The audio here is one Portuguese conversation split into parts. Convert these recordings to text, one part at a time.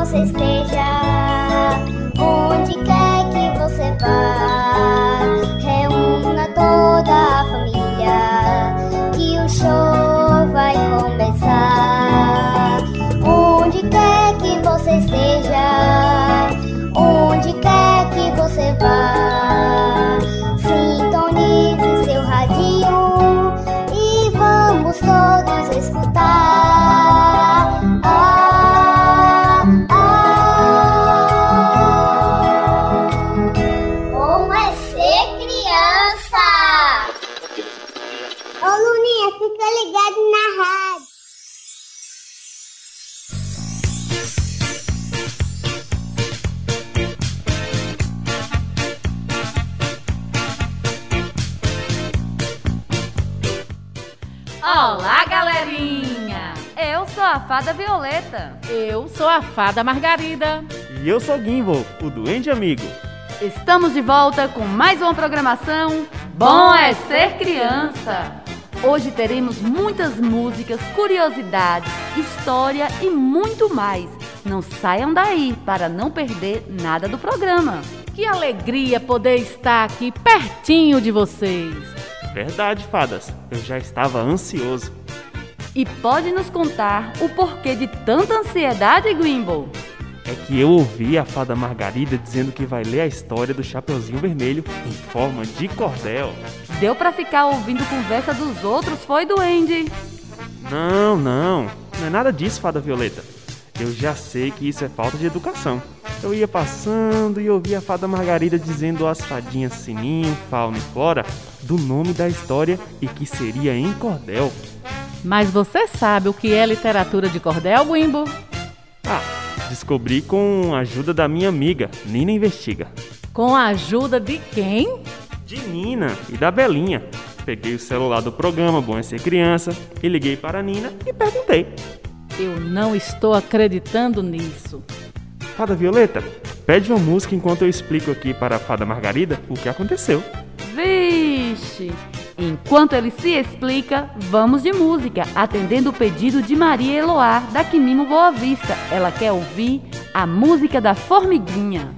você Fada Violeta. Eu sou a Fada Margarida. E eu sou Gimbal, o Duende Amigo. Estamos de volta com mais uma programação Bom é Ser Criança. Hoje teremos muitas músicas, curiosidades, história e muito mais. Não saiam daí para não perder nada do programa. Que alegria poder estar aqui pertinho de vocês. Verdade, fadas. Eu já estava ansioso. E pode nos contar o porquê de tanta ansiedade, Grimble? É que eu ouvi a fada Margarida dizendo que vai ler a história do Chapeuzinho Vermelho em forma de cordel. Deu pra ficar ouvindo conversa dos outros, foi, Duende? Não, não. Não é nada disso, fada Violeta. Eu já sei que isso é falta de educação. Eu ia passando e ouvi a fada Margarida dizendo às fadinhas Sininho, Fauna e Flora do nome da história e que seria em cordel. Mas você sabe o que é literatura de cordel, Wimbo? Ah, descobri com a ajuda da minha amiga, Nina Investiga. Com a ajuda de quem? De Nina e da Belinha. Peguei o celular do programa Bom é Ser Criança e liguei para a Nina e perguntei. Eu não estou acreditando nisso. Fada Violeta, pede uma música enquanto eu explico aqui para a Fada Margarida o que aconteceu. Vixe! Enquanto ele se explica, vamos de música, atendendo o pedido de Maria Eloá, da Quimimo Boa Vista. Ela quer ouvir a música da Formiguinha.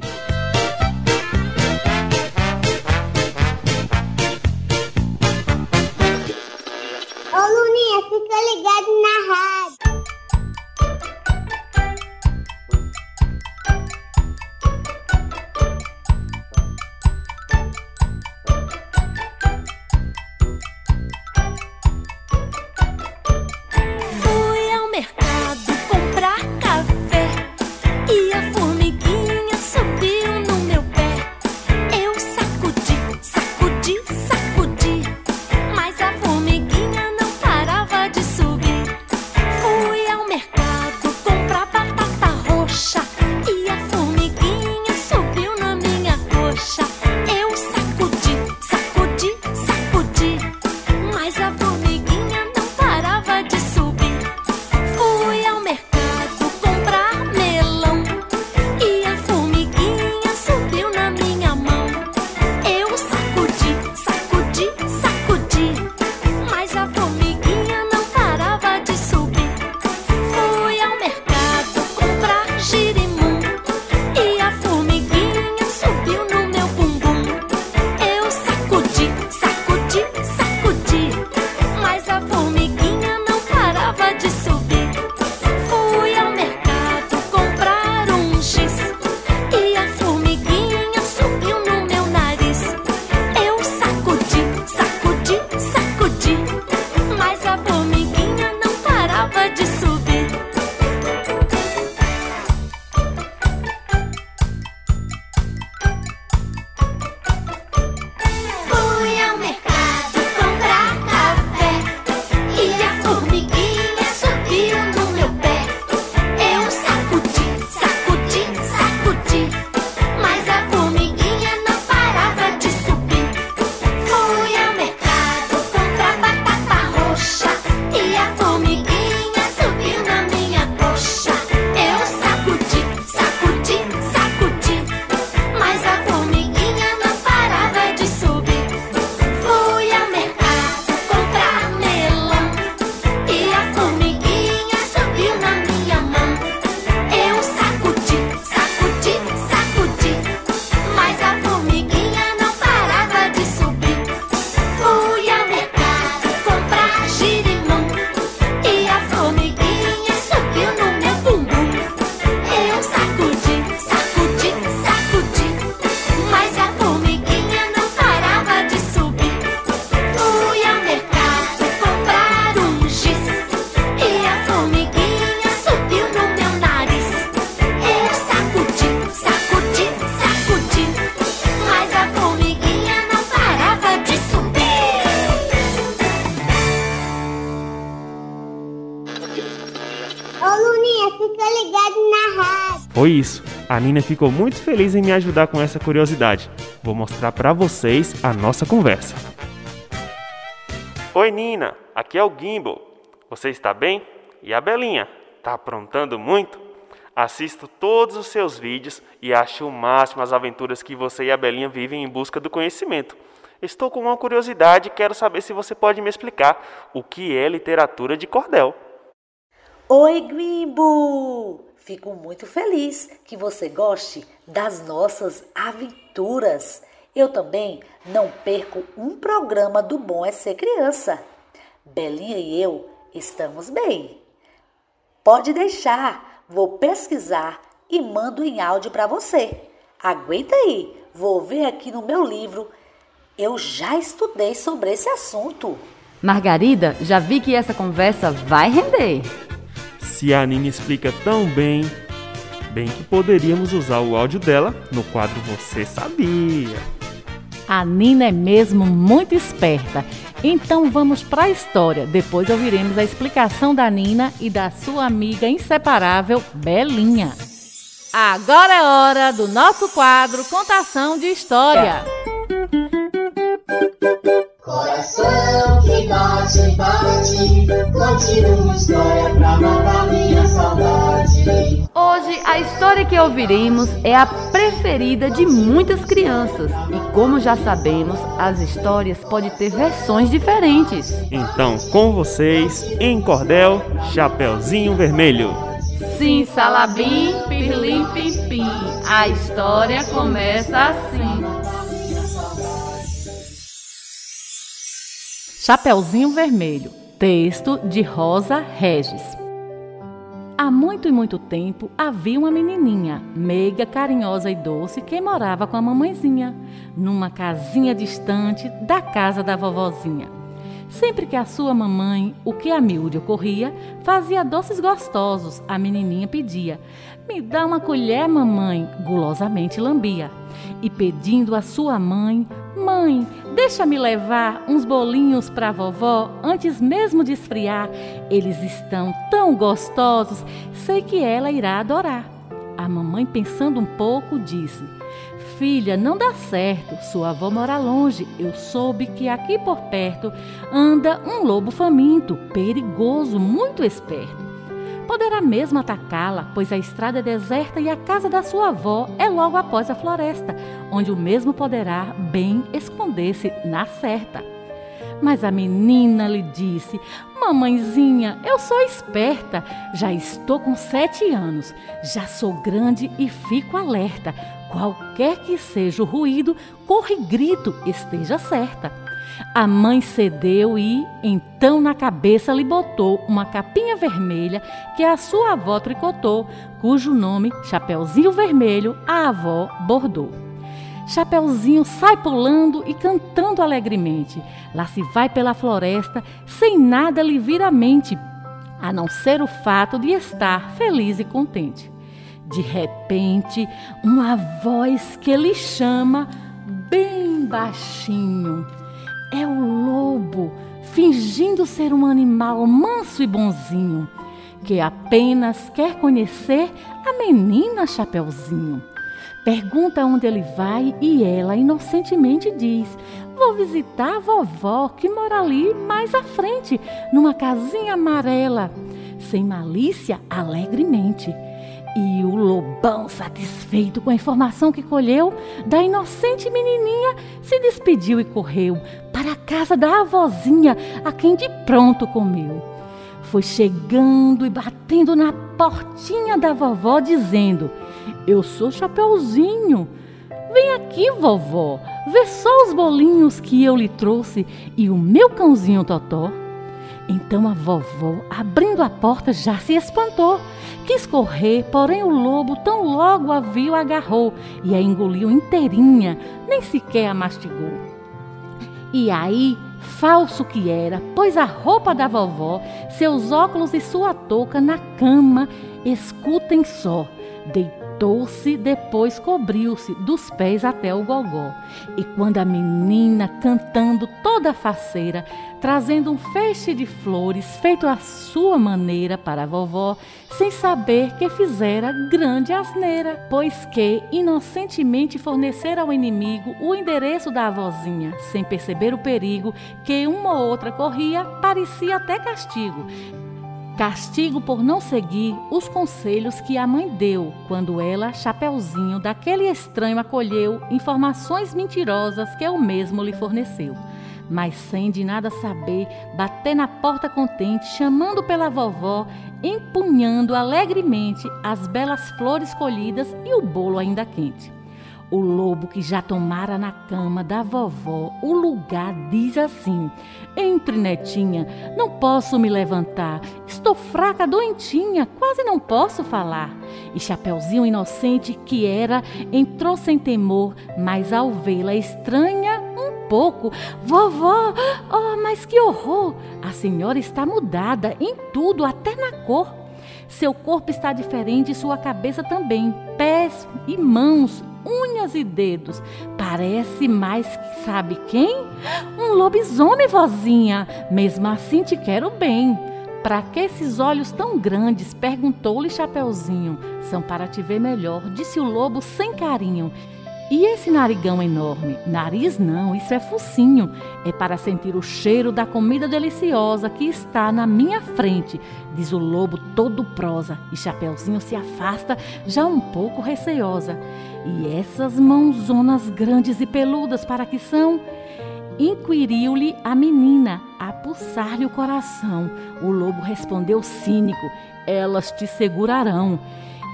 Nina ficou muito feliz em me ajudar com essa curiosidade. Vou mostrar para vocês a nossa conversa. Oi Nina, aqui é o Gimbal. Você está bem? E a Belinha? Tá aprontando muito? Assisto todos os seus vídeos e acho o máximo as aventuras que você e a Belinha vivem em busca do conhecimento. Estou com uma curiosidade e quero saber se você pode me explicar o que é literatura de cordel. Oi, Grimbo! Fico muito feliz que você goste das nossas aventuras. Eu também não perco um programa do Bom é Ser Criança. Belinha e eu estamos bem. Pode deixar, vou pesquisar e mando em áudio para você. Aguenta aí, vou ver aqui no meu livro. Eu já estudei sobre esse assunto. Margarida, já vi que essa conversa vai render. Se a Nina explica tão bem, bem que poderíamos usar o áudio dela no quadro Você Sabia. A Nina é mesmo muito esperta. Então vamos para a história. Depois ouviremos a explicação da Nina e da sua amiga inseparável Belinha. Agora é hora do nosso quadro Contação de História. Coração que bate, bate, conte uma história pra matar minha saudade. Hoje a história que ouviremos é a preferida de muitas crianças e como já sabemos, as histórias podem ter versões diferentes. Então, com vocês, em cordel, Chapeuzinho Vermelho. Sim, salabim, pirlim, pim, pim. A história começa assim. Chapeuzinho Vermelho. Texto de Rosa Regis. Há muito e muito tempo havia uma menininha, meiga, carinhosa e doce, que morava com a mamãezinha, numa casinha distante da casa da vovozinha. Sempre que a sua mamãe, o que a miúde ocorria, fazia doces gostosos, a menininha pedia: Me dá uma colher, mamãe, gulosamente lambia. E pedindo à sua mãe: Mãe, deixa-me levar uns bolinhos para vovó antes mesmo de esfriar. Eles estão tão gostosos, sei que ela irá adorar. A mamãe, pensando um pouco, disse: Filha, não dá certo. Sua avó mora longe. Eu soube que aqui por perto anda um lobo faminto, perigoso, muito esperto. Poderá mesmo atacá-la, pois a estrada é deserta e a casa da sua avó é logo após a floresta, onde o mesmo poderá bem esconder-se na certa. Mas a menina lhe disse: Mamãezinha, eu sou esperta, já estou com sete anos, já sou grande e fico alerta. Qualquer que seja o ruído, corre grito, esteja certa. A mãe cedeu e, então, na cabeça lhe botou uma capinha vermelha que a sua avó tricotou, cujo nome, Chapeuzinho Vermelho, a avó bordou. Chapeuzinho sai pulando e cantando alegremente. Lá se vai pela floresta, sem nada lhe vir à mente, a não ser o fato de estar feliz e contente. De repente, uma voz que lhe chama bem baixinho. É o lobo, fingindo ser um animal manso e bonzinho, que apenas quer conhecer a menina Chapeuzinho. Pergunta onde ele vai e ela inocentemente diz: Vou visitar a vovó que mora ali mais à frente, numa casinha amarela. Sem malícia, alegremente. E o lobão, satisfeito com a informação que colheu da inocente menininha, se despediu e correu para a casa da avózinha, a quem de pronto comeu. Foi chegando e batendo na portinha da vovó, dizendo: Eu sou Chapeuzinho. Vem aqui, vovó, vê só os bolinhos que eu lhe trouxe e o meu cãozinho Totó. Então a vovó, abrindo a porta, já se espantou. Quis correr, porém o lobo tão logo a viu agarrou e a engoliu inteirinha, nem sequer a mastigou. E aí, falso que era, pôs a roupa da vovó, seus óculos e sua touca na cama, escutem só, deitou Deitou-se, depois cobriu-se dos pés até o gogó. E quando a menina, cantando toda faceira, trazendo um feixe de flores feito à sua maneira para a vovó, sem saber que fizera grande asneira, pois que inocentemente fornecera ao inimigo o endereço da avózinha, sem perceber o perigo que uma ou outra corria, parecia até castigo. Castigo por não seguir os conselhos que a mãe deu quando ela, Chapeuzinho, daquele estranho acolheu informações mentirosas que o mesmo lhe forneceu. Mas sem de nada saber, bater na porta contente, chamando pela vovó, empunhando alegremente as belas flores colhidas e o bolo ainda quente. O lobo que já tomara na cama da vovó o lugar diz assim: Entre, netinha, não posso me levantar. Estou fraca, doentinha, quase não posso falar. E Chapeuzinho inocente que era, entrou sem temor, mas ao vê-la estranha um pouco. Vovó, oh, mas que horror! A senhora está mudada em tudo, até na cor. Seu corpo está diferente e sua cabeça também. Pés e mãos, unhas e dedos. Parece mais que sabe quem? Um lobisomem, vozinha. Mesmo assim te quero bem. Para que esses olhos tão grandes? perguntou-lhe Chapeuzinho. São para te ver melhor, disse o lobo sem carinho. E esse narigão enorme? Nariz não, isso é focinho. É para sentir o cheiro da comida deliciosa que está na minha frente, diz o lobo todo prosa. E Chapeuzinho se afasta, já um pouco receosa. E essas mãozonas grandes e peludas para que são? Inquiriu-lhe a menina, a pulsar-lhe o coração. O lobo respondeu cínico: Elas te segurarão.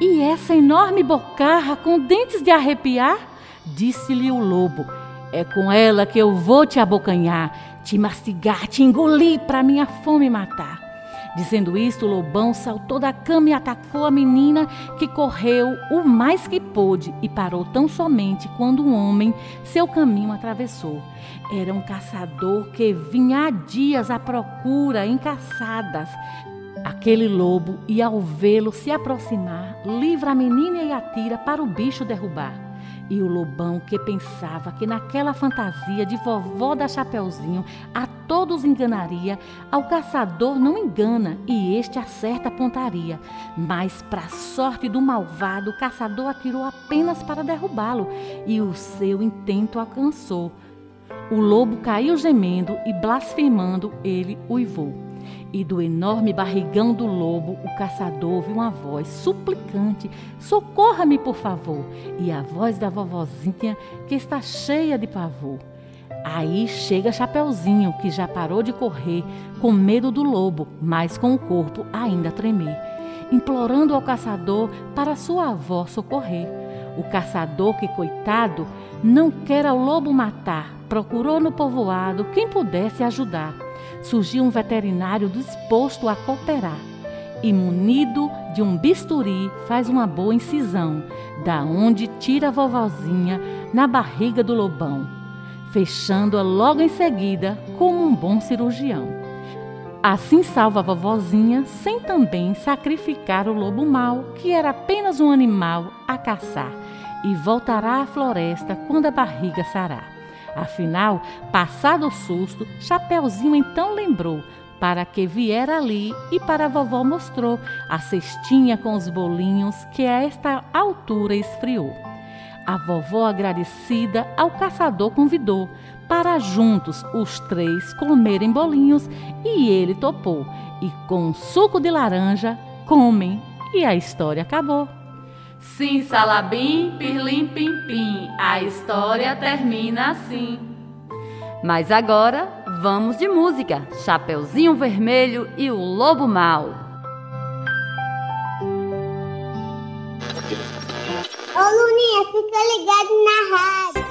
E essa enorme bocarra com dentes de arrepiar? Disse-lhe o lobo: É com ela que eu vou te abocanhar, te mastigar, te engolir para minha fome matar. Dizendo isto, o lobão saltou da cama e atacou a menina, que correu o mais que pôde e parou tão somente quando um homem seu caminho atravessou. Era um caçador que vinha há dias à procura em caçadas. Aquele lobo, e ao vê-lo se aproximar, livra a menina e atira para o bicho derrubar. E o lobão, que pensava que naquela fantasia de vovó da Chapeuzinho a todos enganaria, ao caçador não engana e este acerta a pontaria. Mas, para sorte do malvado, o caçador atirou apenas para derrubá-lo e o seu intento alcançou. O lobo caiu gemendo e blasfemando, ele uivou. E do enorme barrigão do lobo, o caçador ouve uma voz suplicante: Socorra-me, por favor! E a voz da vovozinha, que está cheia de pavor. Aí chega Chapeuzinho, que já parou de correr, com medo do lobo, mas com o corpo ainda a tremer, implorando ao caçador para sua avó socorrer. O caçador, que coitado, não quer ao lobo matar, procurou no povoado quem pudesse ajudar surgiu um veterinário disposto a cooperar e, munido de um bisturi, faz uma boa incisão, da onde tira a vovozinha na barriga do lobão, fechando-a logo em seguida como um bom cirurgião. Assim salva a vovozinha sem também sacrificar o lobo mau, que era apenas um animal a caçar, e voltará à floresta quando a barriga sarar. Afinal, passado o susto, Chapeuzinho então lembrou para que viera ali e para a vovó mostrou a cestinha com os bolinhos que a esta altura esfriou. A vovó, agradecida, ao caçador convidou para juntos os três comerem bolinhos e ele topou. E com um suco de laranja comem e a história acabou. Sim, salabim, pirlim, pim, pim. A história termina assim. Mas agora vamos de música. Chapeuzinho Vermelho e o Lobo Mal. Ô Luninha, fica ligado na rádio.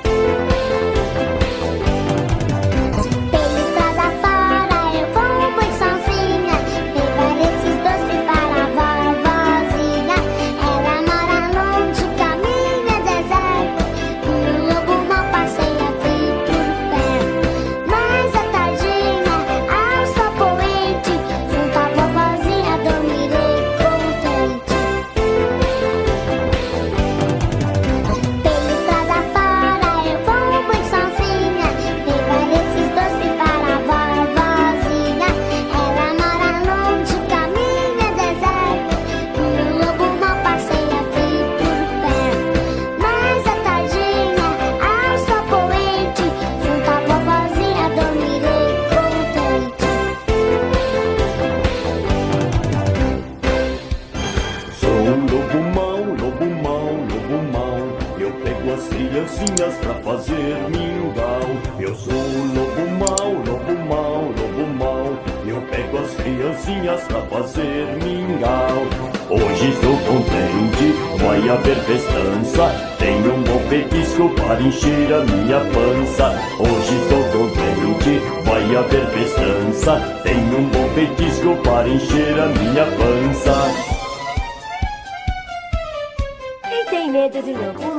Criancinhas pra fazer mingau. Eu sou o lobo mau, lobo mau, lobo mau. Eu pego as criancinhas pra fazer mingau. Hoje estou contente, vai haver festança. Tenho um bom petisco para encher a minha pança. Hoje estou contente, vai haver festança. Tenho um bom petisco para encher a minha pança. Quem tem medo de lobo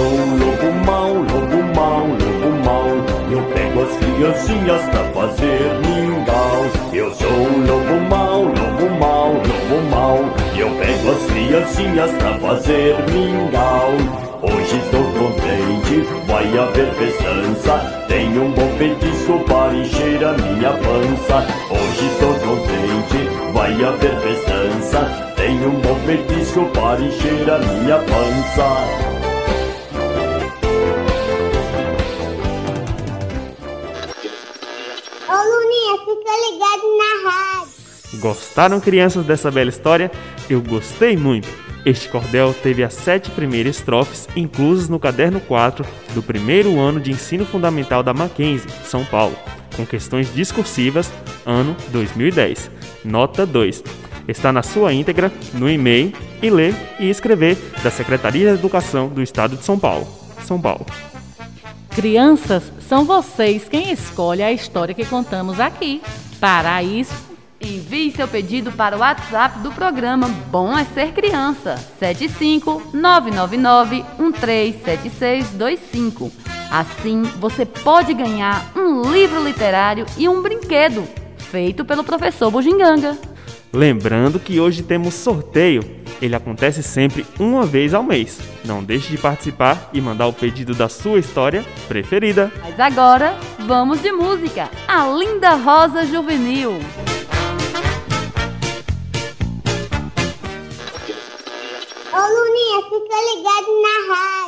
sou o lobo mau, lobo mau, lobo mau. Eu pego as criancinhas pra fazer mingau. Eu sou o lobo mau, lobo mau, lobo mau. Eu pego as criancinhas pra fazer mingau. Hoje estou contente, vai haver festança. Tenho um bom petisco para encher a minha pança. Hoje estou contente, vai haver festança. Tenho um bom petisco para encher a minha pança. Fica ligado na rádio. Gostaram, crianças, dessa bela história? Eu gostei muito. Este cordel teve as sete primeiras estrofes inclusas no caderno 4 do primeiro ano de ensino fundamental da Mackenzie, São Paulo, com questões discursivas, ano 2010. Nota 2. Está na sua íntegra no e-mail e ler e escrever da Secretaria de Educação do Estado de São Paulo. São Paulo. Crianças, são vocês quem escolhe a história que contamos aqui. Para isso, Envie seu pedido para o WhatsApp do programa Bom é Ser Criança, 75999137625. Assim, você pode ganhar um livro literário e um brinquedo, feito pelo professor Bugiganga. Lembrando que hoje temos sorteio. Ele acontece sempre uma vez ao mês. Não deixe de participar e mandar o pedido da sua história preferida. Mas agora, vamos de música. A Linda Rosa Juvenil. Ô Luninha, fica ligado na rádio.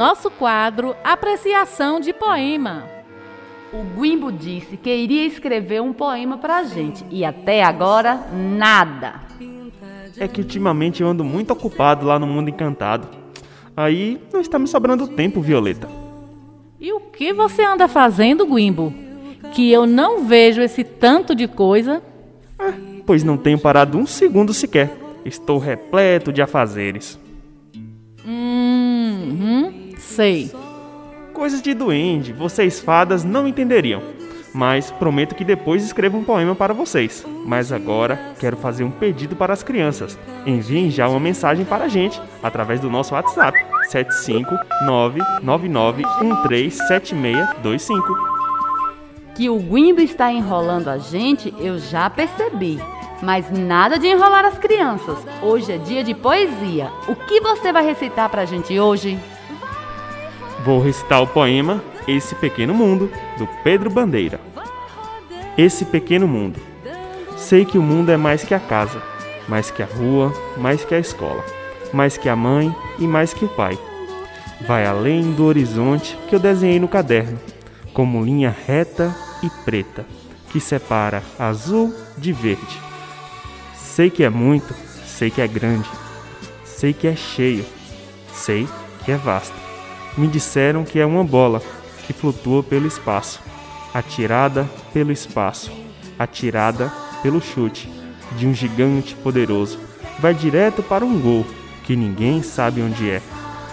Nosso quadro Apreciação de Poema. O Guimbo disse que iria escrever um poema pra gente e até agora nada. É que ultimamente eu ando muito ocupado lá no mundo encantado. Aí não está me sobrando tempo, Violeta. E o que você anda fazendo, Guimbo? Que eu não vejo esse tanto de coisa. Pois não tenho parado um segundo sequer. Estou repleto de afazeres. Hum, sei. Coisas de duende, vocês fadas não entenderiam. Mas prometo que depois escrevo um poema para vocês. Mas agora quero fazer um pedido para as crianças. Enviem já uma mensagem para a gente através do nosso WhatsApp 75999137625. Que o Guimbo está enrolando a gente, eu já percebi. Mas nada de enrolar as crianças. Hoje é dia de poesia. O que você vai recitar pra gente hoje? Vou recitar o poema Esse Pequeno Mundo, do Pedro Bandeira. Esse pequeno mundo. Sei que o mundo é mais que a casa, mais que a rua, mais que a escola, mais que a mãe e mais que o pai. Vai além do horizonte que eu desenhei no caderno, como linha reta e preta, que separa azul de verde. Sei que é muito, sei que é grande, sei que é cheio, sei que é vasto. Me disseram que é uma bola que flutua pelo espaço, atirada pelo espaço, atirada pelo chute de um gigante poderoso. Vai direto para um gol que ninguém sabe onde é.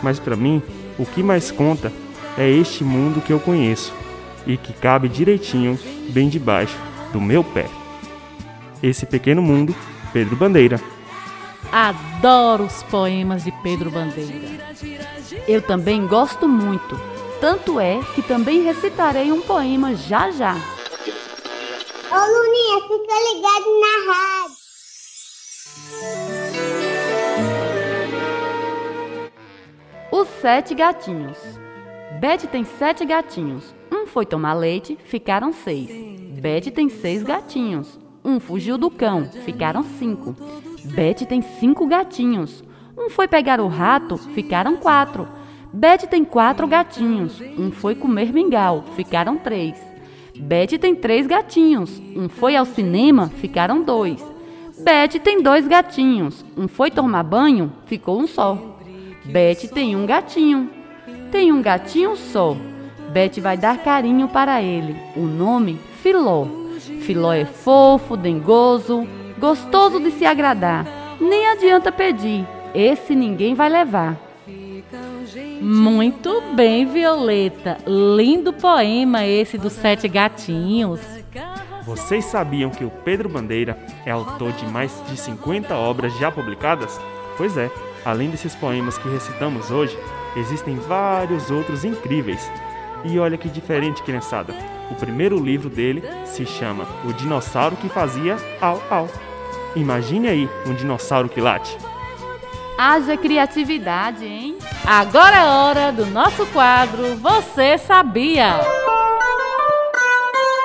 Mas para mim, o que mais conta é este mundo que eu conheço e que cabe direitinho bem debaixo do meu pé. Esse pequeno mundo, Pedro Bandeira. Adoro os poemas de Pedro Bandeira. Eu também gosto muito. Tanto é que também recitarei um poema já já. Ô Luninha, fica ligado na rádio. Os sete gatinhos. Bete tem sete gatinhos. Um foi tomar leite, ficaram seis. Bete tem seis gatinhos. Um fugiu do cão, ficaram cinco. Bete tem cinco gatinhos. Um foi pegar o rato, ficaram quatro. Bete tem quatro gatinhos. Um foi comer mingau, ficaram três. Bete tem três gatinhos. Um foi ao cinema, ficaram dois. Bete tem dois gatinhos. Um foi tomar banho, ficou um só. Bete tem um gatinho. Tem um gatinho só. Bete vai dar carinho para ele. O nome, Filó. Filó é fofo, dengoso, gostoso de se agradar. Nem adianta pedir. Esse ninguém vai levar. Muito bem, Violeta. Lindo poema esse dos sete gatinhos. Vocês sabiam que o Pedro Bandeira é autor de mais de 50 obras já publicadas? Pois é, além desses poemas que recitamos hoje, existem vários outros incríveis. E olha que diferente, criançada. O primeiro livro dele se chama O Dinossauro que Fazia Au Au. Imagine aí um dinossauro que late. Haja criatividade, hein? Agora é hora do nosso quadro Você Sabia?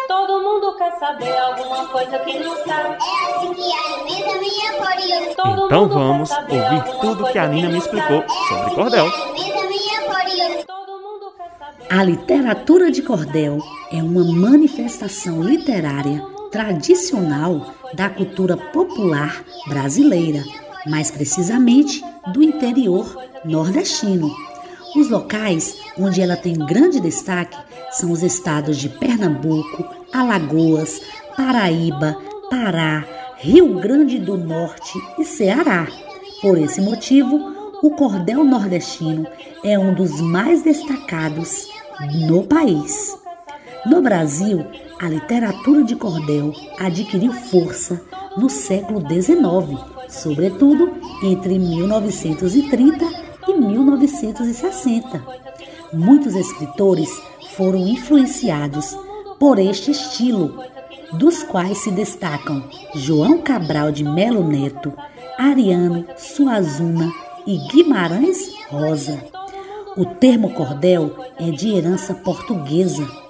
Todo mundo quer saber alguma coisa que não sabe. É assim que alimenta minha curiosidade. Todo Então vamos ouvir tudo que a Nina me explicou sobre cordel. A literatura de cordel é uma manifestação literária tradicional da cultura popular brasileira, mais precisamente do interior nordestino. Os locais onde ela tem grande destaque são os estados de Pernambuco, Alagoas, Paraíba, Pará, Rio Grande do Norte e Ceará. Por esse motivo, o cordel nordestino é um dos mais destacados no país. No Brasil, a literatura de cordel adquiriu força no século XIX, sobretudo entre 1930 e 1960. Muitos escritores foram influenciados por este estilo, dos quais se destacam João Cabral de Melo Neto, Ariano Suazuna e Guimarães Rosa. O termo cordel é de herança portuguesa.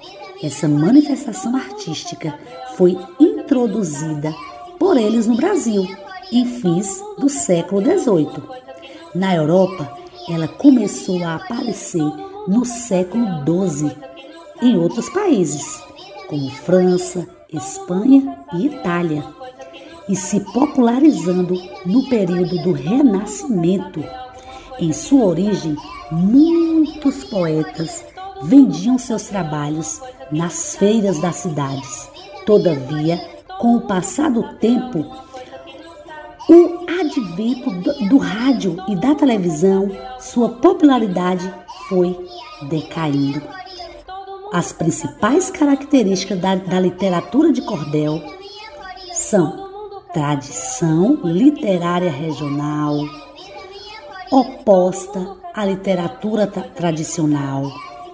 Essa manifestação artística foi introduzida por eles no Brasil em fins do século XVIII. Na Europa, ela começou a aparecer no século XII em outros países, como França, Espanha e Itália, e se popularizando no período do Renascimento. Em sua origem, muitos poetas vendiam seus trabalhos nas feiras das cidades. Todavia, com o passar do tempo, o advento do, do rádio e da televisão, sua popularidade foi decaindo. As principais características da, da literatura de cordel são tradição literária regional, oposta à literatura tra- tradicional,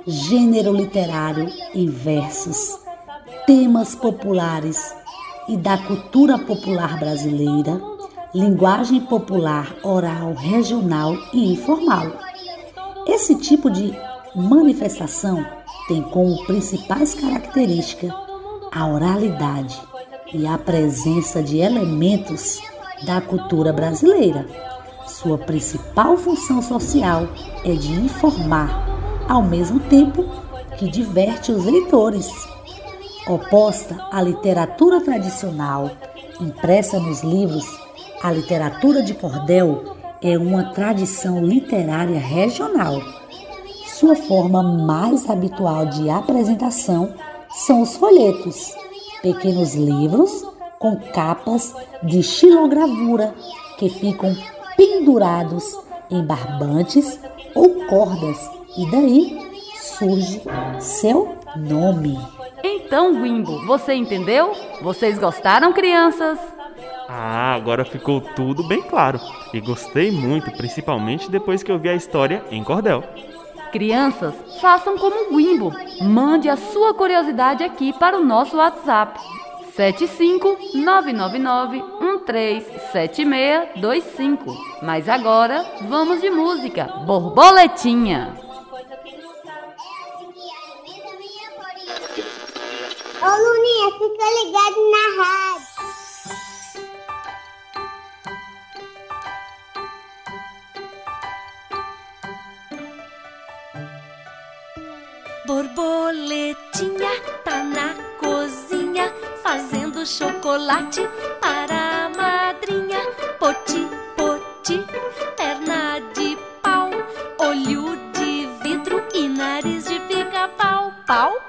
gênero literário em versos, temas populares e da cultura popular brasileira, linguagem popular oral, regional e informal. Esse tipo de manifestação tem como principais características a oralidade e a presença de elementos da cultura brasileira. Sua principal função social é de informar, ao mesmo tempo que diverte os leitores. Oposta à literatura tradicional impressa nos livros, a literatura de cordel é uma tradição literária regional. Sua forma mais habitual de apresentação são os folhetos, pequenos livros com capas de xilogravura que ficam pendurados em barbantes ou cordas, e daí surge seu nome. Então, Wimbo, você entendeu? Vocês gostaram, crianças? Ah, agora ficou tudo bem claro. E gostei muito, principalmente depois que eu vi a história em cordel. Crianças, façam como o Wimbo. Mande a sua curiosidade aqui para o nosso WhatsApp. 75999137625. Mas agora, vamos de música. Borboletinha. Ô Luninha, fica ligado na rádio. Borboletinha tá na cozinha fazendo chocolate para a madrinha. Poti, poti, perna de pau, olho de vidro e nariz de pica-pau, pau, pau.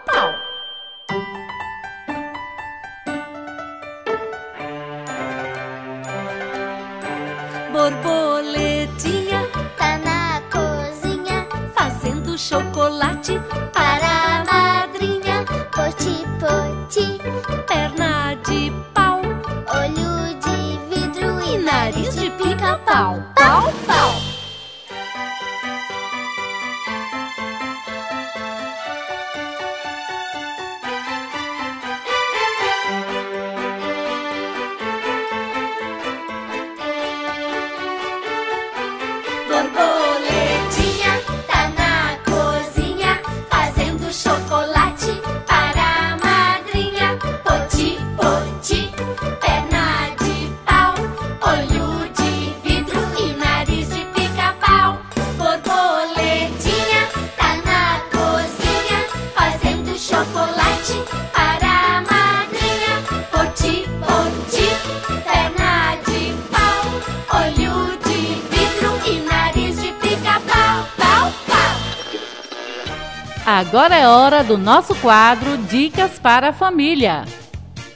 Agora é hora do nosso quadro Dicas para a Família.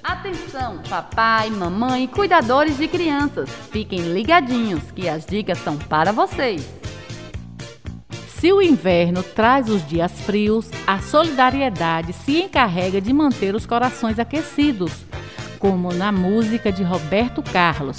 Atenção, papai, mamãe e cuidadores de crianças. Fiquem ligadinhos que as dicas são para vocês. Se o inverno traz os dias frios, a solidariedade se encarrega de manter os corações aquecidos, como na música de Roberto Carlos.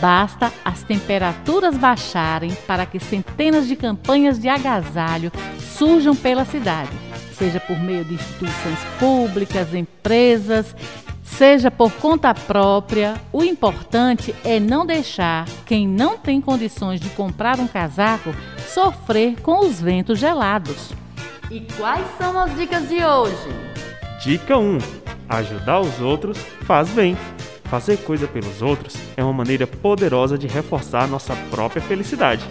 Basta as temperaturas baixarem para que centenas de campanhas de agasalho surjam pela cidade, seja por meio de instituições públicas, empresas, seja por conta própria. O importante é não deixar quem não tem condições de comprar um casaco sofrer com os ventos gelados. E quais são as dicas de hoje? Dica 1: Ajudar os outros faz bem. Fazer coisa pelos outros é uma maneira poderosa de reforçar nossa própria felicidade.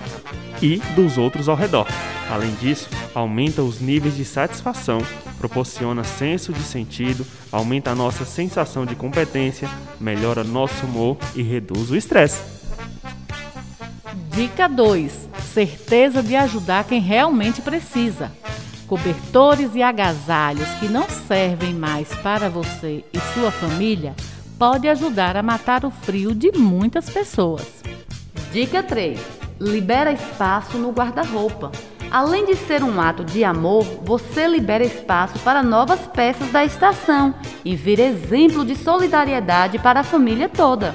e dos outros ao redor. Além disso, aumenta os níveis de satisfação, proporciona senso de sentido, aumenta a nossa sensação de competência, melhora nosso humor e reduz o estresse. Dica 2: certeza de ajudar quem realmente precisa. Cobertores e agasalhos que não servem mais para você e sua família pode ajudar a matar o frio de muitas pessoas. Dica 3. Libera espaço no guarda-roupa. Além de ser um ato de amor, você libera espaço para novas peças da estação e vira exemplo de solidariedade para a família toda.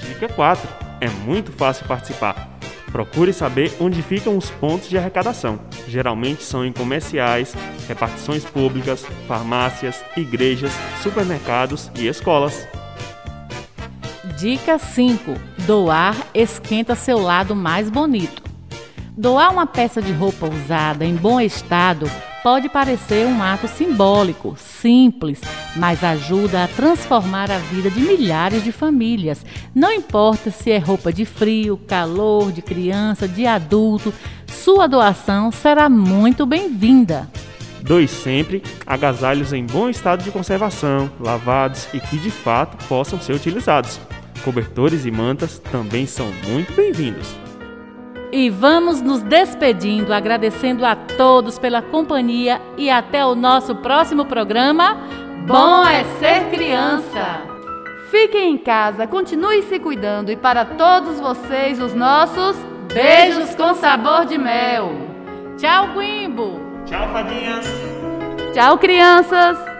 Dica 4. É muito fácil participar. Procure saber onde ficam os pontos de arrecadação. Geralmente são em comerciais, repartições públicas, farmácias, igrejas, supermercados e escolas. Dica 5: doar esquenta seu lado mais bonito. Doar uma peça de roupa usada em bom estado pode parecer um ato simbólico, simples, mas ajuda a transformar a vida de milhares de famílias. Não importa se é roupa de frio, calor, de criança, de adulto, sua doação será muito bem-vinda. Doe sempre agasalhos em bom estado de conservação, lavados e que de fato possam ser utilizados. Cobertores e mantas também são muito bem-vindos. E vamos nos despedindo, agradecendo a todos pela companhia e até o nosso próximo programa. Bom é ser criança! Fiquem em casa, continue se cuidando e para todos vocês os nossos beijos com sabor de mel. Tchau, Guimbo! Tchau, fadinhas! Tchau, crianças!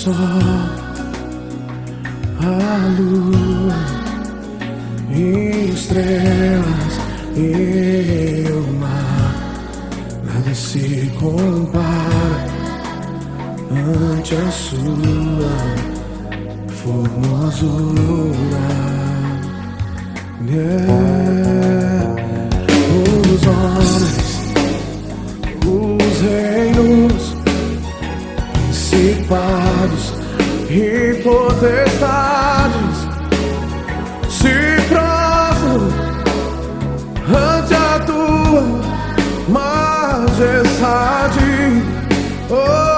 sol, a lua e estrelas e o mar. Nada se compara ante a sua formosura. Yeah. Os homens, os reinos principais principados e potestades se prostram ante a tua majestade. Oh,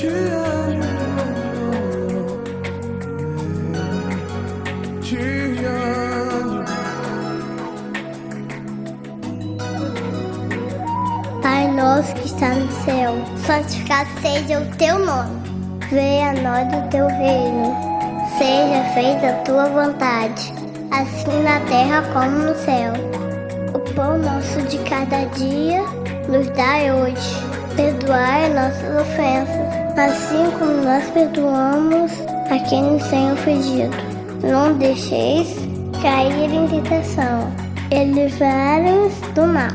te amo. Pai nosso que está no céu, santificado seja o teu nome. Venha a nós o teu reino. Seja feita a tua vontade, assim na terra como no céu. O pão nosso de cada dia nos dai hoje. Perdoai nossas ofensas, assim como nós perdoamos a quem nos tem ofendido. Não deixeis cair em tentação, e livrai-nos do mal.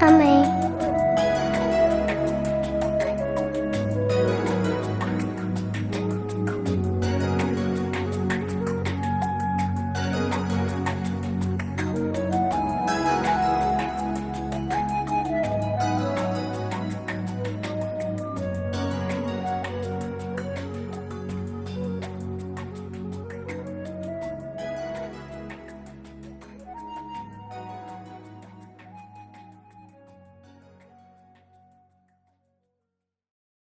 Amém.